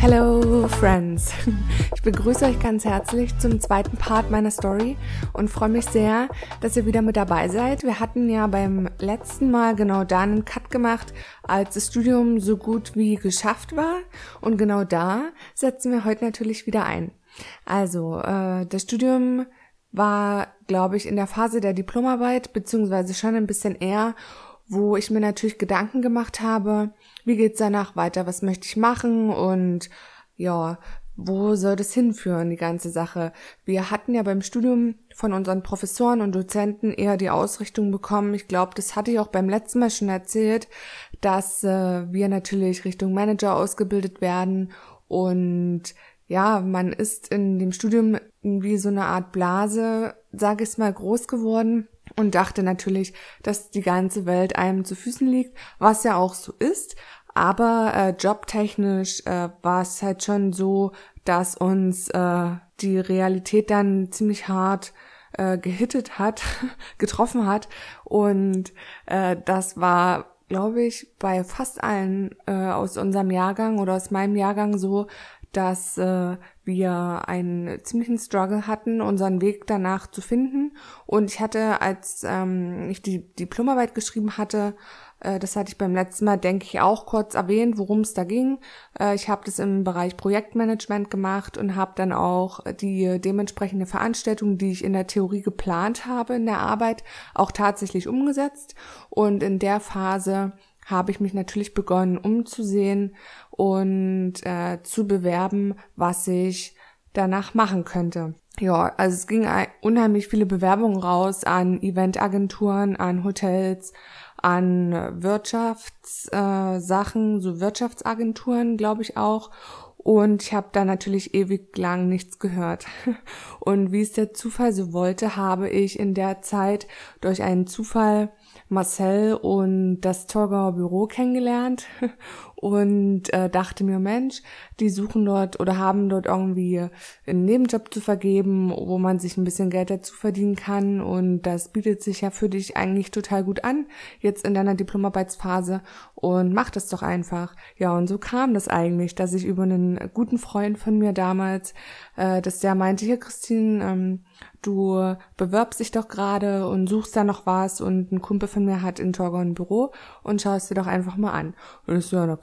Hello Friends! Ich begrüße euch ganz herzlich zum zweiten Part meiner Story und freue mich sehr, dass ihr wieder mit dabei seid. Wir hatten ja beim letzten Mal genau da einen Cut gemacht, als das Studium so gut wie geschafft war und genau da setzen wir heute natürlich wieder ein. Also, äh, das Studium war, glaube ich, in der Phase der Diplomarbeit, beziehungsweise schon ein bisschen eher wo ich mir natürlich Gedanken gemacht habe, wie geht's danach weiter, was möchte ich machen und ja, wo soll das hinführen, die ganze Sache? Wir hatten ja beim Studium von unseren Professoren und Dozenten eher die Ausrichtung bekommen. Ich glaube, das hatte ich auch beim letzten Mal schon erzählt, dass äh, wir natürlich Richtung Manager ausgebildet werden und ja, man ist in dem Studium wie so eine Art Blase, sage ich mal, groß geworden und dachte natürlich, dass die ganze Welt einem zu Füßen liegt, was ja auch so ist. Aber äh, jobtechnisch äh, war es halt schon so, dass uns äh, die Realität dann ziemlich hart äh, gehittet hat, getroffen hat. Und äh, das war, glaube ich, bei fast allen äh, aus unserem Jahrgang oder aus meinem Jahrgang so, dass äh, wir einen ziemlichen Struggle hatten, unseren Weg danach zu finden. Und ich hatte, als ähm, ich die Diplomarbeit geschrieben hatte, äh, das hatte ich beim letzten Mal, denke ich, auch kurz erwähnt, worum es da ging. Äh, ich habe das im Bereich Projektmanagement gemacht und habe dann auch die dementsprechende Veranstaltung, die ich in der Theorie geplant habe in der Arbeit, auch tatsächlich umgesetzt. Und in der Phase habe ich mich natürlich begonnen umzusehen und äh, zu bewerben, was ich danach machen könnte. Ja, also es ging unheimlich viele Bewerbungen raus an Eventagenturen, an Hotels, an Wirtschaftssachen, äh, so Wirtschaftsagenturen, glaube ich auch. Und ich habe da natürlich ewig lang nichts gehört. Und wie es der Zufall so wollte, habe ich in der Zeit durch einen Zufall Marcel und das Torgauer Büro kennengelernt und äh, dachte mir, Mensch, die suchen dort oder haben dort irgendwie einen Nebenjob zu vergeben, wo man sich ein bisschen Geld dazu verdienen kann und das bietet sich ja für dich eigentlich total gut an, jetzt in deiner Diplomarbeitsphase und mach das doch einfach. Ja, und so kam das eigentlich, dass ich über einen guten Freund von mir damals, äh, dass der meinte, hier Christine, ähm, du bewirbst dich doch gerade und suchst da noch was und ein Kumpel von mir hat in Torgau ein Büro und schaust dir doch einfach mal an. Und ich so, ja, na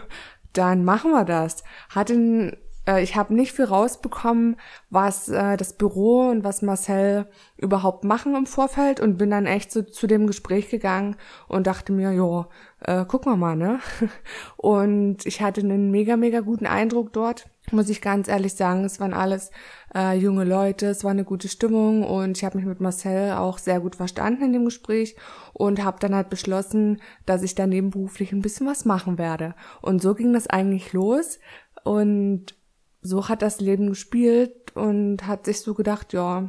dann machen wir das. Hatte äh, ich habe nicht viel rausbekommen, was äh, das Büro und was Marcel überhaupt machen im Vorfeld und bin dann echt so zu dem Gespräch gegangen und dachte mir, ja, äh, gucken wir mal, ne? Und ich hatte einen mega, mega guten Eindruck dort, muss ich ganz ehrlich sagen. Es waren alles äh, junge Leute, es war eine gute Stimmung und ich habe mich mit Marcel auch sehr gut verstanden in dem Gespräch und habe dann halt beschlossen, dass ich daneben beruflich ein bisschen was machen werde. Und so ging das eigentlich los und so hat das Leben gespielt und hat sich so gedacht, ja,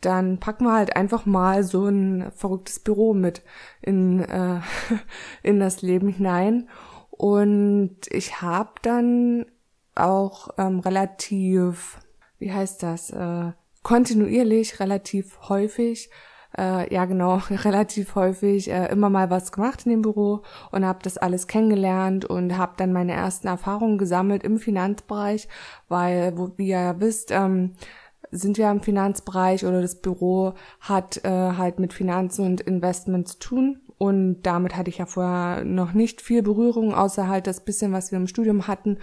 dann packen wir halt einfach mal so ein verrücktes Büro mit in, äh, in das Leben hinein. Und ich habe dann auch ähm, relativ, wie heißt das, äh, kontinuierlich, relativ häufig äh, ja genau, relativ häufig äh, immer mal was gemacht in dem Büro und habe das alles kennengelernt und habe dann meine ersten Erfahrungen gesammelt im Finanzbereich, weil, wo, wie ihr ja wisst, ähm, sind wir im Finanzbereich oder das Büro hat äh, halt mit Finanzen und Investment zu tun. Und damit hatte ich ja vorher noch nicht viel Berührung, außer halt das bisschen, was wir im Studium hatten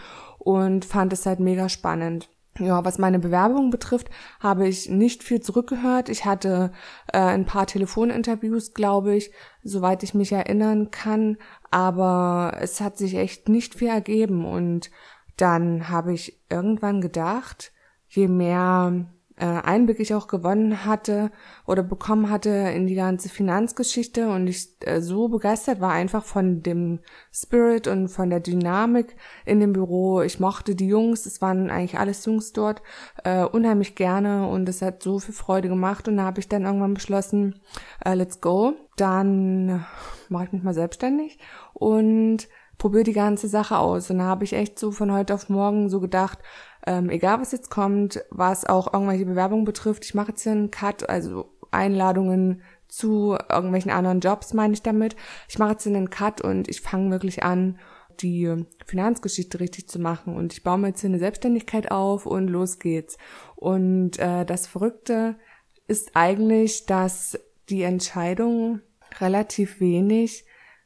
und fand es halt mega spannend. Ja, was meine Bewerbung betrifft, habe ich nicht viel zurückgehört. Ich hatte äh, ein paar Telefoninterviews, glaube ich, soweit ich mich erinnern kann, aber es hat sich echt nicht viel ergeben und dann habe ich irgendwann gedacht, je mehr äh, Einblick ich auch gewonnen hatte oder bekommen hatte in die ganze Finanzgeschichte und ich äh, so begeistert war einfach von dem Spirit und von der Dynamik in dem Büro. Ich mochte die Jungs, es waren eigentlich alles Jungs dort, äh, unheimlich gerne und es hat so viel Freude gemacht und da habe ich dann irgendwann beschlossen, äh, let's go. Dann mache ich mich mal selbstständig und probiere die ganze Sache aus. Und da habe ich echt so von heute auf morgen so gedacht, ähm, egal was jetzt kommt, was auch irgendwelche Bewerbungen betrifft, ich mache jetzt hier einen Cut, also Einladungen zu irgendwelchen anderen Jobs meine ich damit. Ich mache jetzt einen Cut und ich fange wirklich an, die Finanzgeschichte richtig zu machen und ich baue mir jetzt hier eine Selbstständigkeit auf und los geht's. Und äh, das Verrückte ist eigentlich, dass die Entscheidungen relativ wenig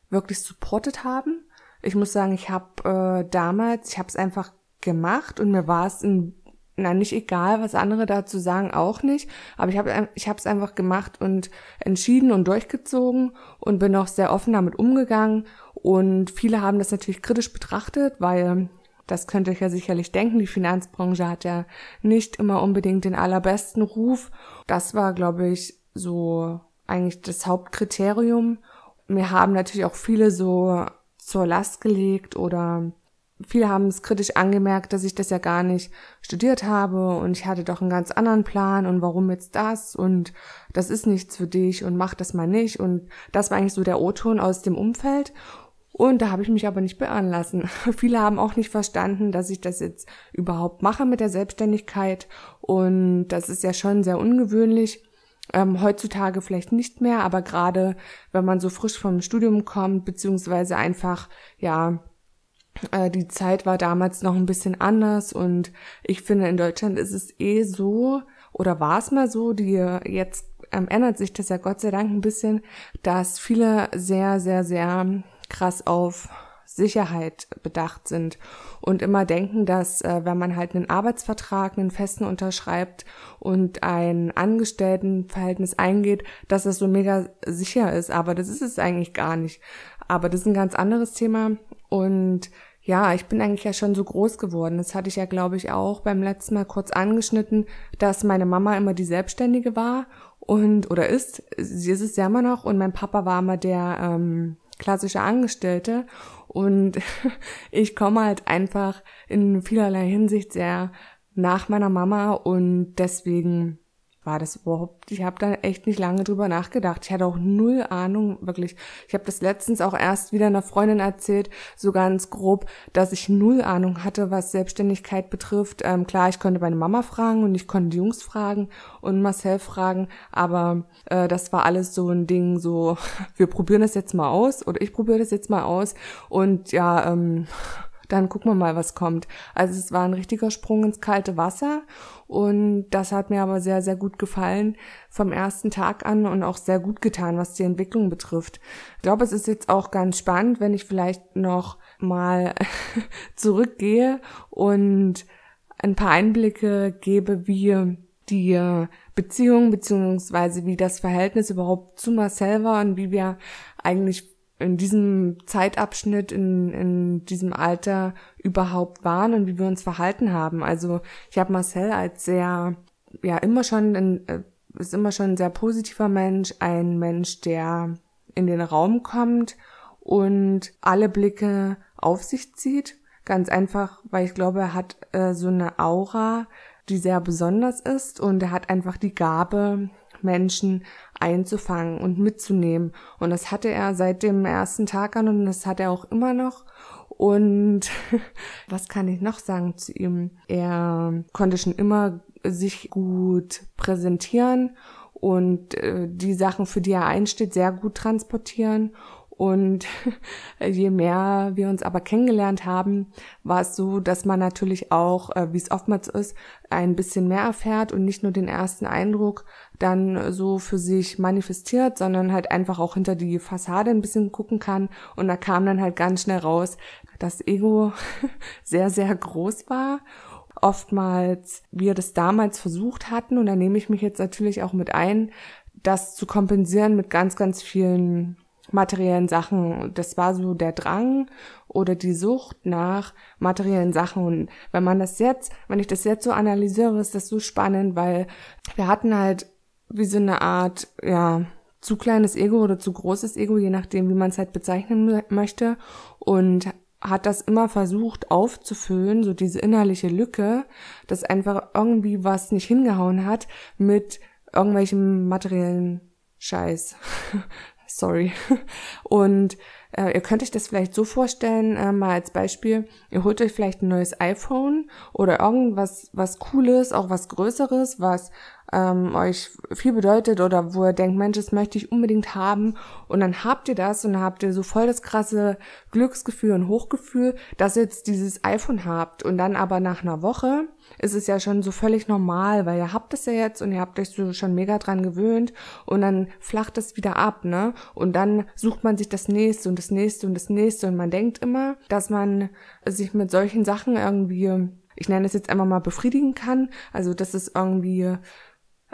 wirklich supportet haben. Ich muss sagen, ich habe äh, damals, ich habe es einfach gemacht und mir war es in, na nicht egal, was andere dazu sagen, auch nicht. Aber ich habe ich es einfach gemacht und entschieden und durchgezogen und bin auch sehr offen damit umgegangen. Und viele haben das natürlich kritisch betrachtet, weil das könnt ihr euch ja sicherlich denken, die Finanzbranche hat ja nicht immer unbedingt den allerbesten Ruf. Das war, glaube ich, so eigentlich das Hauptkriterium. Mir haben natürlich auch viele so zur Last gelegt oder viele haben es kritisch angemerkt, dass ich das ja gar nicht studiert habe und ich hatte doch einen ganz anderen Plan und warum jetzt das und das ist nichts für dich und mach das mal nicht und das war eigentlich so der O-Ton aus dem Umfeld und da habe ich mich aber nicht beirren lassen. Viele haben auch nicht verstanden, dass ich das jetzt überhaupt mache mit der Selbstständigkeit und das ist ja schon sehr ungewöhnlich. Ähm, heutzutage vielleicht nicht mehr, aber gerade wenn man so frisch vom Studium kommt, beziehungsweise einfach, ja, äh, die Zeit war damals noch ein bisschen anders und ich finde, in Deutschland ist es eh so, oder war es mal so, die jetzt ähm, ändert sich das ja Gott sei Dank ein bisschen, dass viele sehr, sehr, sehr krass auf Sicherheit bedacht sind und immer denken, dass äh, wenn man halt einen Arbeitsvertrag, einen festen unterschreibt und ein Angestelltenverhältnis eingeht, dass das so mega sicher ist. Aber das ist es eigentlich gar nicht. Aber das ist ein ganz anderes Thema und ja, ich bin eigentlich ja schon so groß geworden. Das hatte ich ja, glaube ich, auch beim letzten Mal kurz angeschnitten, dass meine Mama immer die Selbstständige war und oder ist. Sie ist es ja immer noch und mein Papa war immer der ähm, klassische Angestellte und ich komme halt einfach in vielerlei Hinsicht sehr nach meiner Mama und deswegen war das überhaupt, ich habe da echt nicht lange drüber nachgedacht. Ich hatte auch null Ahnung, wirklich. Ich habe das letztens auch erst wieder einer Freundin erzählt, so ganz grob, dass ich null Ahnung hatte, was Selbstständigkeit betrifft. Ähm, klar, ich konnte meine Mama fragen und ich konnte die Jungs fragen und Marcel fragen, aber äh, das war alles so ein Ding, so, wir probieren das jetzt mal aus oder ich probiere das jetzt mal aus und ja, ähm, dann gucken wir mal, was kommt. Also es war ein richtiger Sprung ins kalte Wasser und das hat mir aber sehr, sehr gut gefallen vom ersten Tag an und auch sehr gut getan, was die Entwicklung betrifft. Ich glaube, es ist jetzt auch ganz spannend, wenn ich vielleicht noch mal zurückgehe und ein paar Einblicke gebe, wie die Beziehung beziehungsweise wie das Verhältnis überhaupt zu Marcel war und wie wir eigentlich in diesem Zeitabschnitt, in, in diesem Alter überhaupt waren und wie wir uns verhalten haben. Also ich habe Marcel als sehr, ja, immer schon, ein, äh, ist immer schon ein sehr positiver Mensch, ein Mensch, der in den Raum kommt und alle Blicke auf sich zieht. Ganz einfach, weil ich glaube, er hat äh, so eine Aura, die sehr besonders ist und er hat einfach die Gabe, Menschen einzufangen und mitzunehmen. Und das hatte er seit dem ersten Tag an und das hat er auch immer noch. Und was kann ich noch sagen zu ihm? Er konnte schon immer sich gut präsentieren und äh, die Sachen, für die er einsteht, sehr gut transportieren und je mehr wir uns aber kennengelernt haben, war es so, dass man natürlich auch, äh, wie es oftmals ist, ein bisschen mehr erfährt und nicht nur den ersten Eindruck dann so für sich manifestiert, sondern halt einfach auch hinter die Fassade ein bisschen gucken kann. Und da kam dann halt ganz schnell raus, dass Ego sehr, sehr groß war oftmals wir das damals versucht hatten und da nehme ich mich jetzt natürlich auch mit ein, das zu kompensieren mit ganz, ganz vielen materiellen Sachen. Das war so der Drang oder die Sucht nach materiellen Sachen. Und wenn man das jetzt, wenn ich das jetzt so analysiere, ist das so spannend, weil wir hatten halt wie so eine Art, ja, zu kleines Ego oder zu großes Ego, je nachdem, wie man es halt bezeichnen möchte. Und hat das immer versucht aufzufüllen, so diese innerliche Lücke, dass einfach irgendwie was nicht hingehauen hat mit irgendwelchem materiellen Scheiß. Sorry. Und äh, ihr könnt euch das vielleicht so vorstellen, äh, mal als Beispiel, ihr holt euch vielleicht ein neues iPhone oder irgendwas was Cooles, auch was Größeres, was ähm, euch viel bedeutet oder wo ihr denkt, Mensch, das möchte ich unbedingt haben. Und dann habt ihr das und dann habt ihr so voll das krasse Glücksgefühl und Hochgefühl, dass ihr jetzt dieses iPhone habt. Und dann aber nach einer Woche ist es ja schon so völlig normal, weil ihr habt es ja jetzt und ihr habt euch so schon mega dran gewöhnt und dann flacht es wieder ab, ne? Und dann sucht man sich das nächste und das nächste und das nächste und man denkt immer, dass man sich mit solchen Sachen irgendwie ich nenne es jetzt einmal mal befriedigen kann, also dass es irgendwie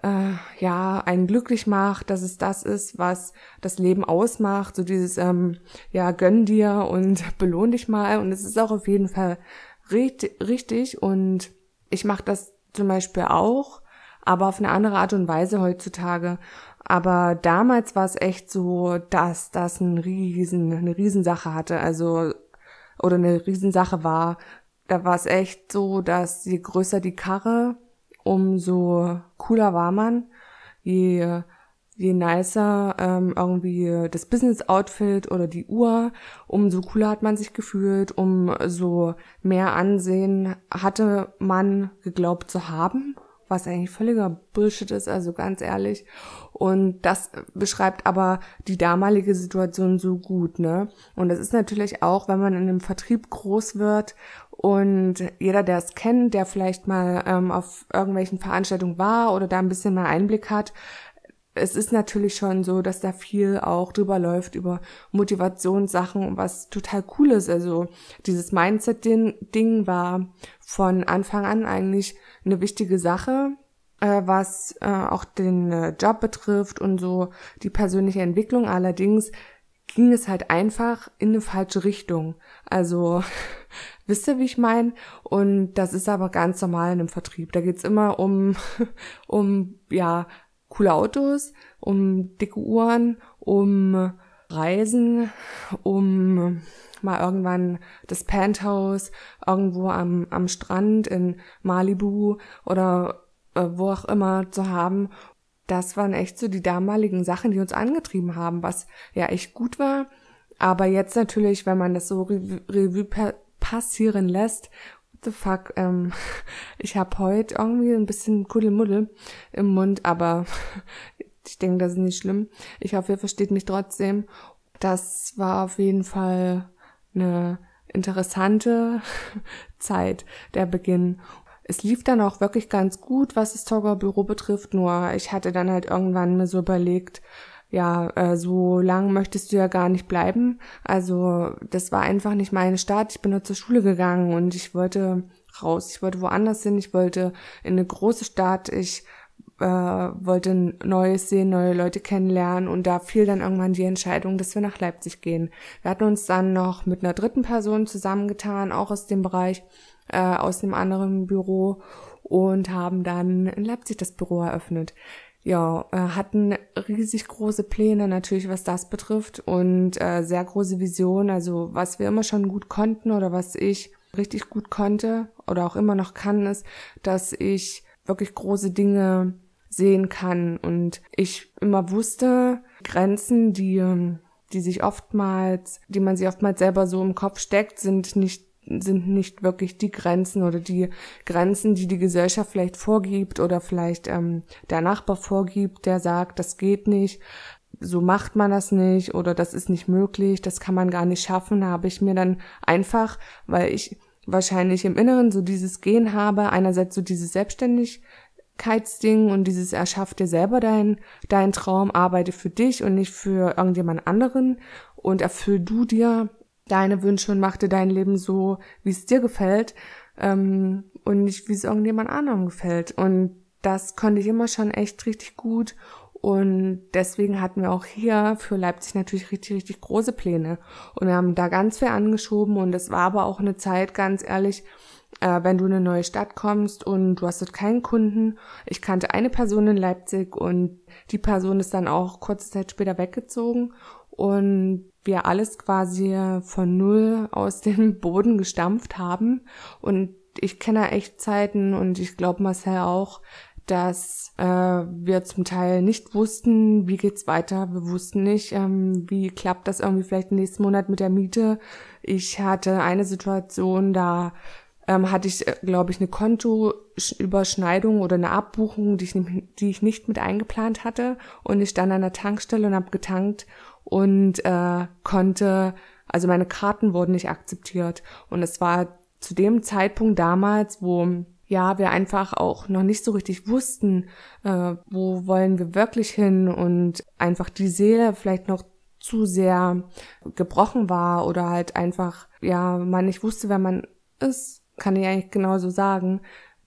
äh, ja einen glücklich macht, dass es das ist, was das Leben ausmacht, so dieses ähm, ja gönn dir und belohn dich mal und es ist auch auf jeden Fall richtig und ich mache das zum Beispiel auch, aber auf eine andere Art und Weise heutzutage. Aber damals war es echt so, dass das ein riesen, eine Riesensache hatte, also oder eine Riesensache war. Da war es echt so, dass je größer die Karre, umso cooler war man, je je nicer ähm, irgendwie das Business-Outfit oder die Uhr, umso cooler hat man sich gefühlt, umso mehr Ansehen hatte man geglaubt zu haben, was eigentlich völliger Bullshit ist, also ganz ehrlich. Und das beschreibt aber die damalige Situation so gut, ne? Und das ist natürlich auch, wenn man in einem Vertrieb groß wird und jeder, der es kennt, der vielleicht mal ähm, auf irgendwelchen Veranstaltungen war oder da ein bisschen mehr Einblick hat, es ist natürlich schon so, dass da viel auch drüber läuft über Motivationssachen, was total cool ist. Also dieses Mindset-Ding war von Anfang an eigentlich eine wichtige Sache, äh, was äh, auch den äh, Job betrifft und so die persönliche Entwicklung. Allerdings ging es halt einfach in eine falsche Richtung. Also wisst ihr, wie ich meine? Und das ist aber ganz normal in einem Vertrieb. Da geht's immer um, um ja coole Autos, um dicke Uhren, um Reisen, um mal irgendwann das Penthouse irgendwo am, am Strand in Malibu oder äh, wo auch immer zu haben. Das waren echt so die damaligen Sachen, die uns angetrieben haben, was ja echt gut war. Aber jetzt natürlich, wenn man das so Revue passieren lässt the fuck, ähm, ich habe heute irgendwie ein bisschen Kuddelmuddel im Mund, aber ich denke, das ist nicht schlimm. Ich hoffe, ihr versteht mich trotzdem. Das war auf jeden Fall eine interessante Zeit, der Beginn. Es lief dann auch wirklich ganz gut, was das Togger Büro betrifft, nur ich hatte dann halt irgendwann mir so überlegt, ja, äh, so lang möchtest du ja gar nicht bleiben. Also das war einfach nicht meine Stadt. Ich bin nur zur Schule gegangen und ich wollte raus. Ich wollte woanders hin. Ich wollte in eine große Stadt. Ich äh, wollte Neues sehen, neue Leute kennenlernen und da fiel dann irgendwann die Entscheidung, dass wir nach Leipzig gehen. Wir hatten uns dann noch mit einer dritten Person zusammengetan, auch aus dem Bereich, äh, aus dem anderen Büro und haben dann in Leipzig das Büro eröffnet ja, äh, hatten riesig große Pläne natürlich, was das betrifft und äh, sehr große Visionen. Also was wir immer schon gut konnten oder was ich richtig gut konnte oder auch immer noch kann, ist, dass ich wirklich große Dinge sehen kann und ich immer wusste, Grenzen, die die sich oftmals, die man sich oftmals selber so im Kopf steckt, sind nicht sind nicht wirklich die Grenzen oder die Grenzen, die die Gesellschaft vielleicht vorgibt oder vielleicht ähm, der Nachbar vorgibt, der sagt, das geht nicht, so macht man das nicht oder das ist nicht möglich, das kann man gar nicht schaffen, habe ich mir dann einfach, weil ich wahrscheinlich im Inneren so dieses Gehen habe, einerseits so dieses Selbstständigkeitsding und dieses erschaff dir selber dein, dein Traum, arbeite für dich und nicht für irgendjemand anderen und erfüll du dir deine Wünsche und mach dir dein Leben so, wie es dir gefällt ähm, und nicht, wie es irgendjemand anderem gefällt. Und das konnte ich immer schon echt richtig gut. Und deswegen hatten wir auch hier für Leipzig natürlich richtig, richtig große Pläne. Und wir haben da ganz viel angeschoben und es war aber auch eine Zeit, ganz ehrlich, äh, wenn du in eine neue Stadt kommst und du hast dort keinen Kunden. Ich kannte eine Person in Leipzig und die Person ist dann auch kurze Zeit später weggezogen und wir alles quasi von null aus dem Boden gestampft haben. Und ich kenne echt Zeiten und ich glaube Marcel auch, dass äh, wir zum Teil nicht wussten, wie geht's weiter. Wir wussten nicht, ähm, wie klappt das irgendwie vielleicht nächsten Monat mit der Miete. Ich hatte eine Situation, da ähm, hatte ich, äh, glaube ich, eine Kontoüberschneidung oder eine Abbuchung, die ich, die ich nicht mit eingeplant hatte. Und ich stand an der Tankstelle und habe getankt und äh, konnte, also meine Karten wurden nicht akzeptiert. Und es war zu dem Zeitpunkt damals, wo ja, wir einfach auch noch nicht so richtig wussten, äh, wo wollen wir wirklich hin und einfach die Seele vielleicht noch zu sehr gebrochen war oder halt einfach, ja, man nicht wusste, wer man ist, kann ich eigentlich genauso sagen.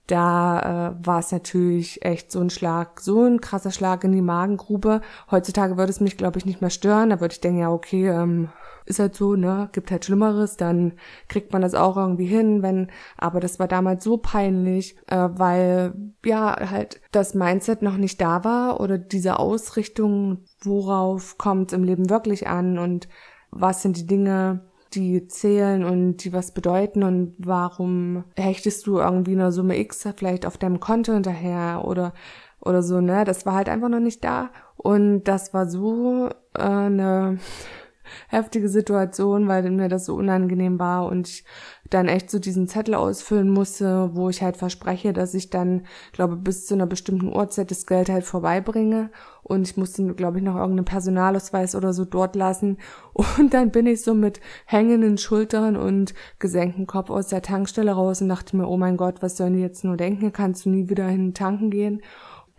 Da äh, war es natürlich echt so ein Schlag, so ein krasser Schlag in die Magengrube. Heutzutage würde es mich, glaube ich, nicht mehr stören. Da würde ich denken, ja, okay, ähm, ist halt so, ne, gibt halt Schlimmeres, dann kriegt man das auch irgendwie hin, wenn, aber das war damals so peinlich, äh, weil ja halt das Mindset noch nicht da war oder diese Ausrichtung, worauf kommt im Leben wirklich an und was sind die Dinge, die zählen und die was bedeuten und warum hechtest du irgendwie eine Summe X vielleicht auf deinem Konto hinterher oder oder so, ne? Das war halt einfach noch nicht da und das war so äh, eine heftige Situation, weil mir das so unangenehm war und ich dann echt so diesen Zettel ausfüllen musste, wo ich halt verspreche, dass ich dann, glaube bis zu einer bestimmten Uhrzeit das Geld halt vorbeibringe. Und ich musste, glaube ich, noch irgendeinen Personalausweis oder so dort lassen. Und dann bin ich so mit hängenden Schultern und gesenktem Kopf aus der Tankstelle raus und dachte mir, oh mein Gott, was sollen die jetzt nur denken, kannst du nie wieder hin tanken gehen?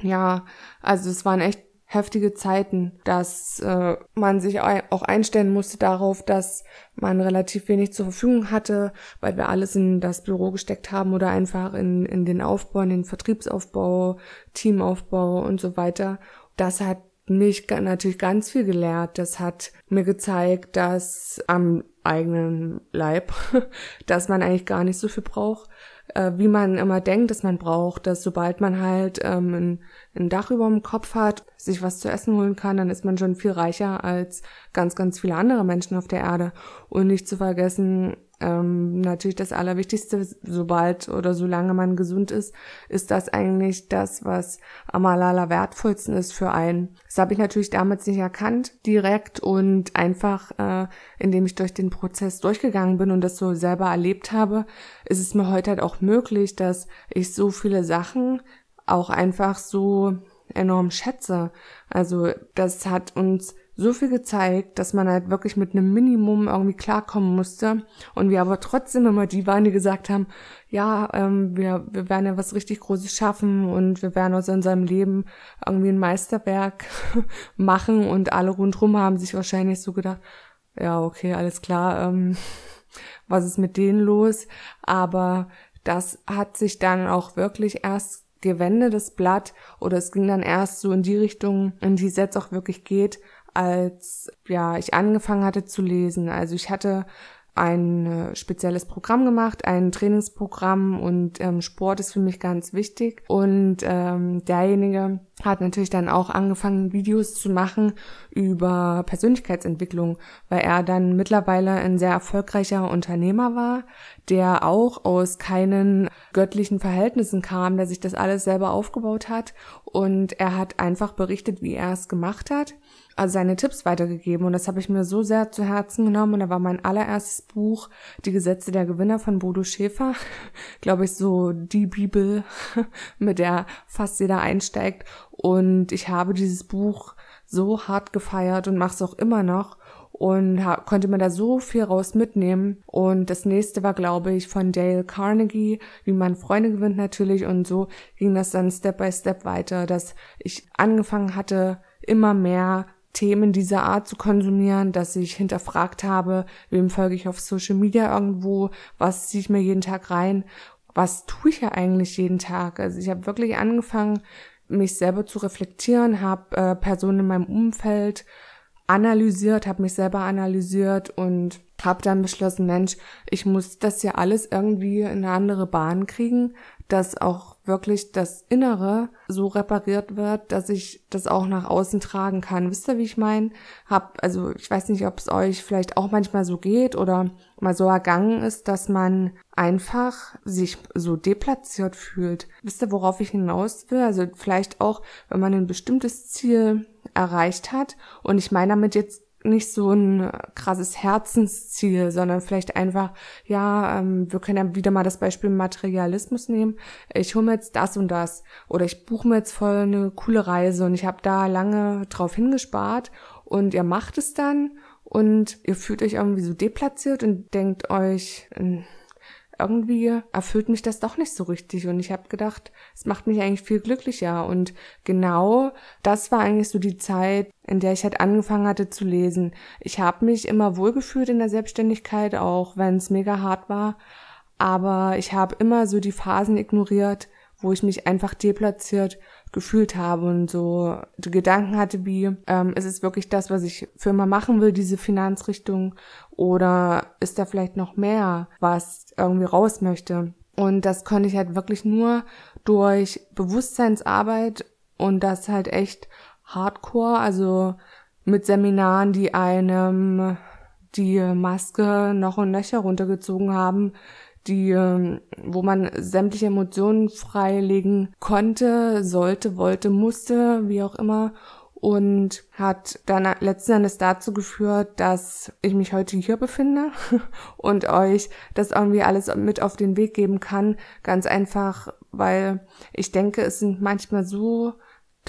Ja, also es waren echt heftige Zeiten, dass äh, man sich auch einstellen musste darauf, dass man relativ wenig zur Verfügung hatte, weil wir alles in das Büro gesteckt haben oder einfach in, in den Aufbau, in den Vertriebsaufbau, Teamaufbau und so weiter. Das hat mich natürlich ganz viel gelehrt. Das hat mir gezeigt, dass am eigenen Leib, dass man eigentlich gar nicht so viel braucht, äh, wie man immer denkt, dass man braucht, dass sobald man halt ähm, ein, ein Dach über dem Kopf hat, sich was zu essen holen kann, dann ist man schon viel reicher als ganz, ganz viele andere Menschen auf der Erde. Und nicht zu vergessen, ähm, natürlich das Allerwichtigste, sobald oder solange man gesund ist, ist das eigentlich das, was am aller wertvollsten ist für einen. Das habe ich natürlich damals nicht erkannt, direkt und einfach, äh, indem ich durch den Prozess durchgegangen bin und das so selber erlebt habe, ist es mir heute halt auch möglich, dass ich so viele Sachen auch einfach so enorm schätze. Also das hat uns so viel gezeigt, dass man halt wirklich mit einem Minimum irgendwie klarkommen musste und wir aber trotzdem immer die waren, die gesagt haben, ja, ähm, wir, wir werden ja was richtig Großes schaffen und wir werden aus unserem Leben irgendwie ein Meisterwerk machen und alle rundherum haben sich wahrscheinlich so gedacht, ja, okay, alles klar, ähm, was ist mit denen los? Aber das hat sich dann auch wirklich erst gewendet, das Blatt, oder es ging dann erst so in die Richtung, in die es jetzt auch wirklich geht, als ja ich angefangen hatte zu lesen. Also ich hatte ein äh, spezielles Programm gemacht, ein Trainingsprogramm und ähm, Sport ist für mich ganz wichtig. Und ähm, derjenige hat natürlich dann auch angefangen, Videos zu machen über Persönlichkeitsentwicklung, weil er dann mittlerweile ein sehr erfolgreicher Unternehmer war, der auch aus keinen göttlichen Verhältnissen kam, der sich das alles selber aufgebaut hat. Und er hat einfach berichtet, wie er es gemacht hat also seine Tipps weitergegeben. Und das habe ich mir so sehr zu Herzen genommen. Und da war mein allererstes Buch Die Gesetze der Gewinner von Bodo Schäfer, glaube ich so die Bibel, mit der fast jeder einsteigt. Und ich habe dieses Buch so hart gefeiert und mache es auch immer noch. Und konnte mir da so viel raus mitnehmen. Und das nächste war, glaube ich, von Dale Carnegie, wie man Freunde gewinnt natürlich. Und so ging das dann Step by Step weiter, dass ich angefangen hatte, immer mehr Themen dieser Art zu konsumieren, dass ich hinterfragt habe, wem folge ich auf Social Media irgendwo, was ziehe ich mir jeden Tag rein, was tue ich ja eigentlich jeden Tag. Also ich habe wirklich angefangen, mich selber zu reflektieren, habe äh, Personen in meinem Umfeld analysiert, habe mich selber analysiert und habe dann beschlossen, Mensch, ich muss das ja alles irgendwie in eine andere Bahn kriegen, dass auch wirklich das Innere so repariert wird, dass ich das auch nach außen tragen kann. Wisst ihr, wie ich meine? Hab, also ich weiß nicht, ob es euch vielleicht auch manchmal so geht oder mal so ergangen ist, dass man einfach sich so deplatziert fühlt. Wisst ihr, worauf ich hinaus will? Also vielleicht auch, wenn man ein bestimmtes Ziel erreicht hat. Und ich meine damit jetzt nicht so ein krasses Herzensziel, sondern vielleicht einfach, ja, ähm, wir können ja wieder mal das Beispiel Materialismus nehmen. Ich hole mir jetzt das und das oder ich buche mir jetzt voll eine coole Reise und ich habe da lange drauf hingespart und ihr macht es dann und ihr fühlt euch irgendwie so deplatziert und denkt euch, ähm, irgendwie erfüllt mich das doch nicht so richtig. Und ich habe gedacht, es macht mich eigentlich viel glücklicher. Und genau das war eigentlich so die Zeit, in der ich halt angefangen hatte zu lesen. Ich habe mich immer wohlgefühlt in der Selbstständigkeit, auch wenn es mega hart war. Aber ich habe immer so die Phasen ignoriert, wo ich mich einfach deplatziert gefühlt habe und so Gedanken hatte wie, ähm, ist es wirklich das, was ich für immer machen will, diese Finanzrichtung, oder ist da vielleicht noch mehr, was irgendwie raus möchte? Und das konnte ich halt wirklich nur durch Bewusstseinsarbeit und das halt echt hardcore, also mit Seminaren, die einem die Maske noch und nöcher runtergezogen haben, die, ähm, wo man sämtliche Emotionen freilegen konnte, sollte, wollte, musste, wie auch immer. Und hat dann letzten Endes dazu geführt, dass ich mich heute hier befinde und euch das irgendwie alles mit auf den Weg geben kann. Ganz einfach, weil ich denke, es sind manchmal so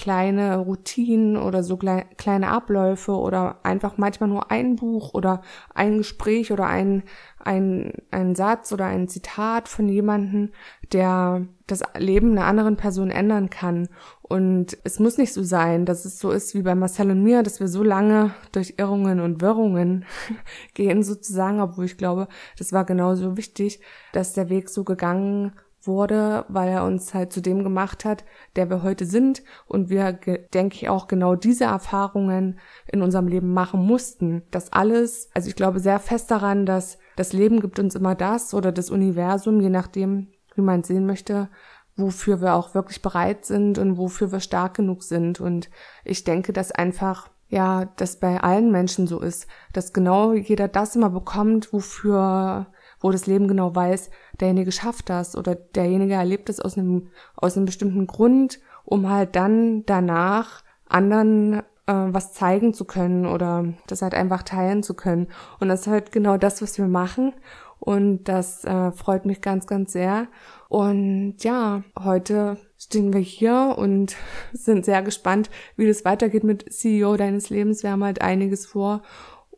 kleine Routinen oder so kleine Abläufe oder einfach manchmal nur ein Buch oder ein Gespräch oder ein, ein, ein Satz oder ein Zitat von jemanden, der das Leben einer anderen Person ändern kann. Und es muss nicht so sein, dass es so ist wie bei Marcel und mir, dass wir so lange durch Irrungen und Wirrungen gehen sozusagen, obwohl ich glaube, das war genauso wichtig, dass der Weg so gegangen wurde, weil er uns halt zu dem gemacht hat, der wir heute sind und wir, denke ich, auch genau diese Erfahrungen in unserem Leben machen mussten. Das alles, also ich glaube sehr fest daran, dass das Leben gibt uns immer das oder das Universum, je nachdem, wie man es sehen möchte, wofür wir auch wirklich bereit sind und wofür wir stark genug sind. Und ich denke, dass einfach ja, das bei allen Menschen so ist, dass genau jeder das immer bekommt, wofür wo das Leben genau weiß, derjenige schafft das oder derjenige erlebt es aus einem, aus einem bestimmten Grund, um halt dann danach anderen äh, was zeigen zu können oder das halt einfach teilen zu können. Und das ist halt genau das, was wir machen. Und das äh, freut mich ganz, ganz sehr. Und ja, heute stehen wir hier und sind sehr gespannt, wie das weitergeht mit CEO deines Lebens. Wir haben halt einiges vor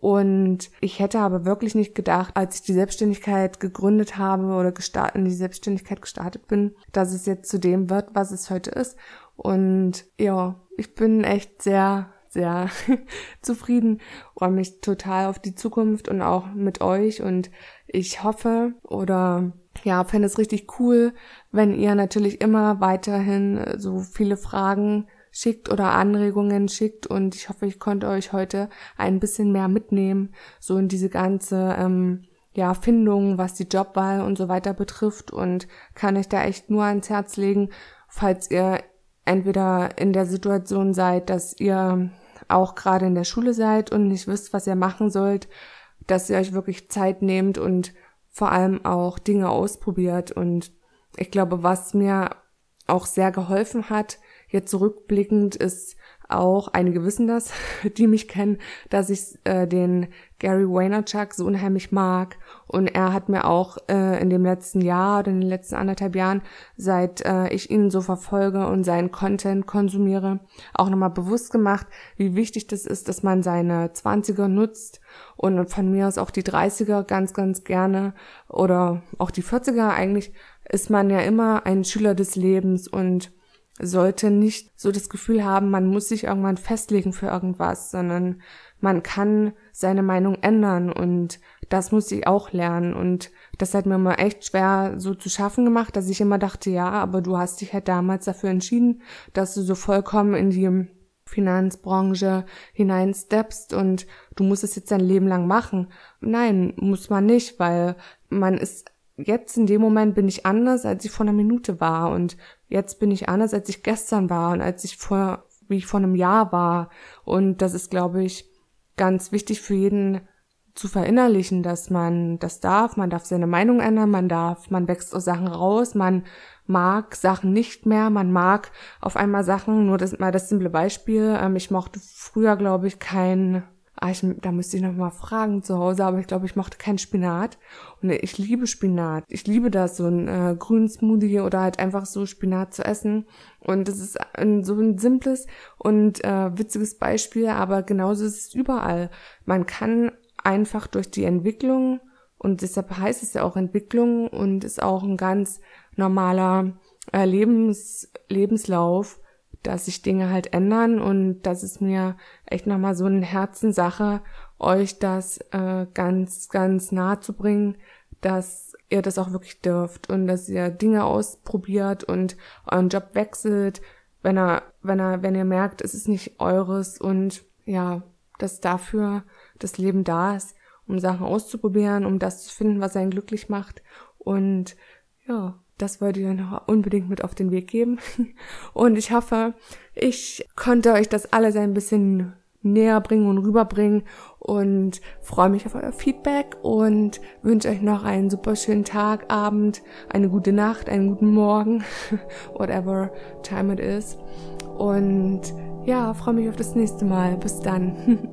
und ich hätte aber wirklich nicht gedacht, als ich die Selbstständigkeit gegründet habe oder in die Selbstständigkeit gestartet bin, dass es jetzt zu dem wird, was es heute ist. Und ja, ich bin echt sehr, sehr zufrieden, freue mich total auf die Zukunft und auch mit euch. Und ich hoffe oder ja, fände es richtig cool, wenn ihr natürlich immer weiterhin so viele Fragen schickt oder Anregungen schickt und ich hoffe, ich konnte euch heute ein bisschen mehr mitnehmen, so in diese ganze ähm, ja, Findung, was die Jobwahl und so weiter betrifft und kann euch da echt nur ans Herz legen, falls ihr entweder in der Situation seid, dass ihr auch gerade in der Schule seid und nicht wisst, was ihr machen sollt, dass ihr euch wirklich Zeit nehmt und vor allem auch Dinge ausprobiert. Und ich glaube, was mir auch sehr geholfen hat, Jetzt zurückblickend ist auch, einige wissen das, die mich kennen, dass ich äh, den Gary Vaynerchuk so unheimlich mag. Und er hat mir auch äh, in dem letzten Jahr oder in den letzten anderthalb Jahren, seit äh, ich ihn so verfolge und seinen Content konsumiere, auch nochmal bewusst gemacht, wie wichtig das ist, dass man seine Zwanziger nutzt und von mir aus auch die Dreißiger ganz, ganz gerne oder auch die Vierziger. Eigentlich ist man ja immer ein Schüler des Lebens und sollte nicht so das Gefühl haben, man muss sich irgendwann festlegen für irgendwas, sondern man kann seine Meinung ändern und das muss ich auch lernen und das hat mir immer echt schwer so zu schaffen gemacht, dass ich immer dachte, ja, aber du hast dich halt damals dafür entschieden, dass du so vollkommen in die Finanzbranche hineinsteppst und du musst es jetzt dein Leben lang machen. Nein, muss man nicht, weil man ist jetzt in dem Moment bin ich anders, als ich vor einer Minute war und jetzt bin ich anders, als ich gestern war und als ich vor, wie ich vor einem Jahr war. Und das ist, glaube ich, ganz wichtig für jeden zu verinnerlichen, dass man das darf, man darf seine Meinung ändern, man darf, man wächst aus Sachen raus, man mag Sachen nicht mehr, man mag auf einmal Sachen, nur das mal das simple Beispiel, ähm, ich mochte früher, glaube ich, kein Ah, ich, da müsste ich noch mal fragen zu Hause, aber ich glaube, ich mochte keinen Spinat. Und ich liebe Spinat. Ich liebe das, so ein äh, grünen Smoothie oder halt einfach so Spinat zu essen. Und das ist ein, so ein simples und äh, witziges Beispiel, aber genauso ist es überall. Man kann einfach durch die Entwicklung, und deshalb heißt es ja auch Entwicklung und ist auch ein ganz normaler äh, Lebens, Lebenslauf, dass sich Dinge halt ändern und das ist mir echt nochmal so eine Herzenssache, euch das äh, ganz, ganz nahe zu bringen, dass ihr das auch wirklich dürft und dass ihr Dinge ausprobiert und euren Job wechselt, wenn er, wenn er, wenn ihr merkt, es ist nicht eures und ja, dass dafür das Leben da ist, um Sachen auszuprobieren, um das zu finden, was einen glücklich macht und ja, das wollte ich noch unbedingt mit auf den Weg geben. Und ich hoffe, ich konnte euch das alles ein bisschen näher bringen und rüberbringen und freue mich auf euer Feedback und wünsche euch noch einen super schönen Tag, Abend, eine gute Nacht, einen guten Morgen, whatever time it is. Und ja, freue mich auf das nächste Mal. Bis dann.